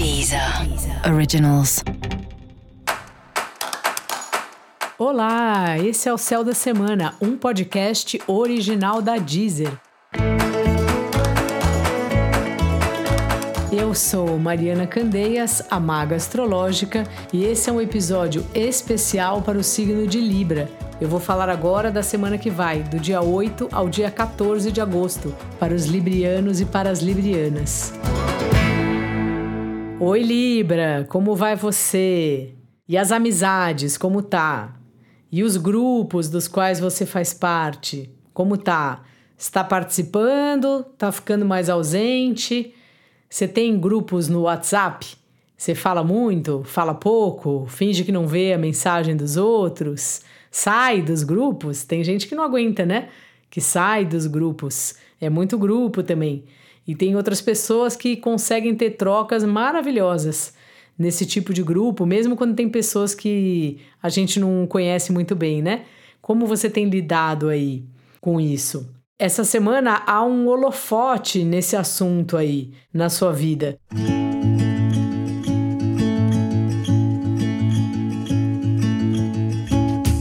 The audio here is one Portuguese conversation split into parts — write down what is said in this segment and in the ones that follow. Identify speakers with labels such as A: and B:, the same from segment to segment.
A: Deezer Originals.
B: Olá, esse é o Céu da Semana, um podcast original da Deezer. Eu sou Mariana Candeias, a maga astrológica, e esse é um episódio especial para o signo de Libra. Eu vou falar agora da semana que vai, do dia 8 ao dia 14 de agosto, para os librianos e para as librianas. Oi Libra, como vai você? E as amizades, como tá? E os grupos dos quais você faz parte, como tá? Está participando? Tá ficando mais ausente? Você tem grupos no WhatsApp? Você fala muito? Fala pouco? Finge que não vê a mensagem dos outros? Sai dos grupos? Tem gente que não aguenta, né? Que sai dos grupos. É muito grupo também. E tem outras pessoas que conseguem ter trocas maravilhosas nesse tipo de grupo, mesmo quando tem pessoas que a gente não conhece muito bem, né? Como você tem lidado aí com isso? Essa semana há um holofote nesse assunto aí na sua vida.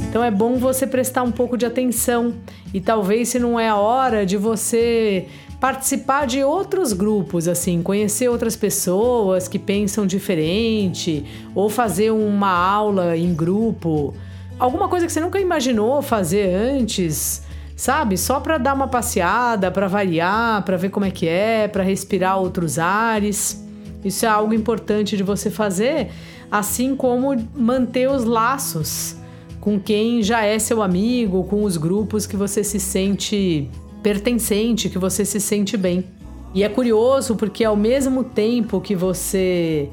B: Então é bom você prestar um pouco de atenção e talvez se não é a hora de você participar de outros grupos, assim, conhecer outras pessoas que pensam diferente ou fazer uma aula em grupo, alguma coisa que você nunca imaginou fazer antes sabe? Só para dar uma passeada, para variar, para ver como é que é, para respirar outros ares. Isso é algo importante de você fazer, assim como manter os laços com quem já é seu amigo, com os grupos que você se sente pertencente, que você se sente bem. E é curioso porque ao mesmo tempo que você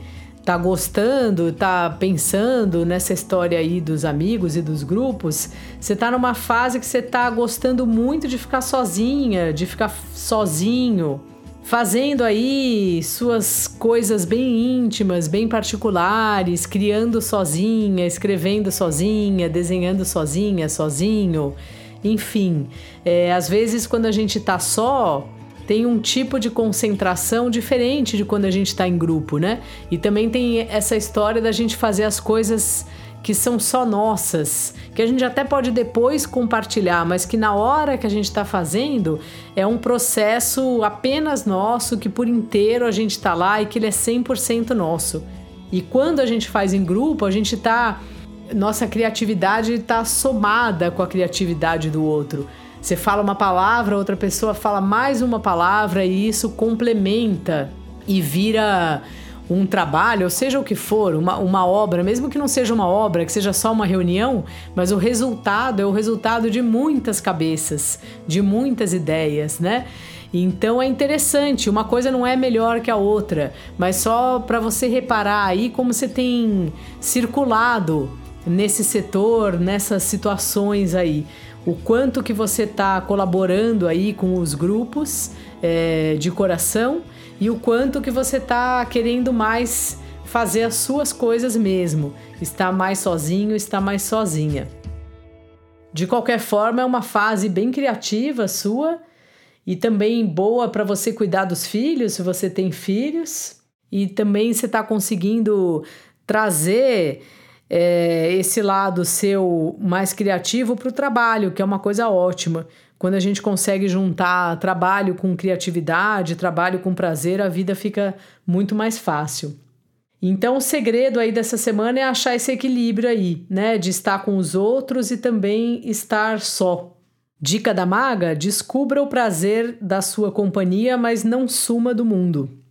B: tá gostando, tá pensando nessa história aí dos amigos e dos grupos, você tá numa fase que você tá gostando muito de ficar sozinha, de ficar sozinho, fazendo aí suas coisas bem íntimas, bem particulares, criando sozinha, escrevendo sozinha, desenhando sozinha, sozinho. Enfim, é, às vezes quando a gente tá só, tem um tipo de concentração diferente de quando a gente está em grupo, né? E também tem essa história da gente fazer as coisas que são só nossas, que a gente até pode depois compartilhar, mas que na hora que a gente está fazendo é um processo apenas nosso, que por inteiro a gente está lá e que ele é 100% nosso. E quando a gente faz em grupo, a gente está. Nossa criatividade está somada com a criatividade do outro. Você fala uma palavra, outra pessoa fala mais uma palavra e isso complementa e vira um trabalho, ou seja o que for, uma, uma obra, mesmo que não seja uma obra, que seja só uma reunião, mas o resultado é o resultado de muitas cabeças, de muitas ideias, né? Então é interessante, uma coisa não é melhor que a outra, mas só para você reparar aí como você tem circulado nesse setor, nessas situações aí. O quanto que você está colaborando aí com os grupos é, de coração e o quanto que você está querendo mais fazer as suas coisas mesmo, estar mais sozinho, estar mais sozinha. De qualquer forma, é uma fase bem criativa sua e também boa para você cuidar dos filhos, se você tem filhos, e também você está conseguindo trazer é, esse lado seu mais criativo para o trabalho, que é uma coisa ótima. Quando a gente consegue juntar trabalho com criatividade, trabalho com prazer, a vida fica muito mais fácil. Então, o segredo aí dessa semana é achar esse equilíbrio aí, né? De estar com os outros e também estar só. Dica da maga: descubra o prazer da sua companhia, mas não suma do mundo.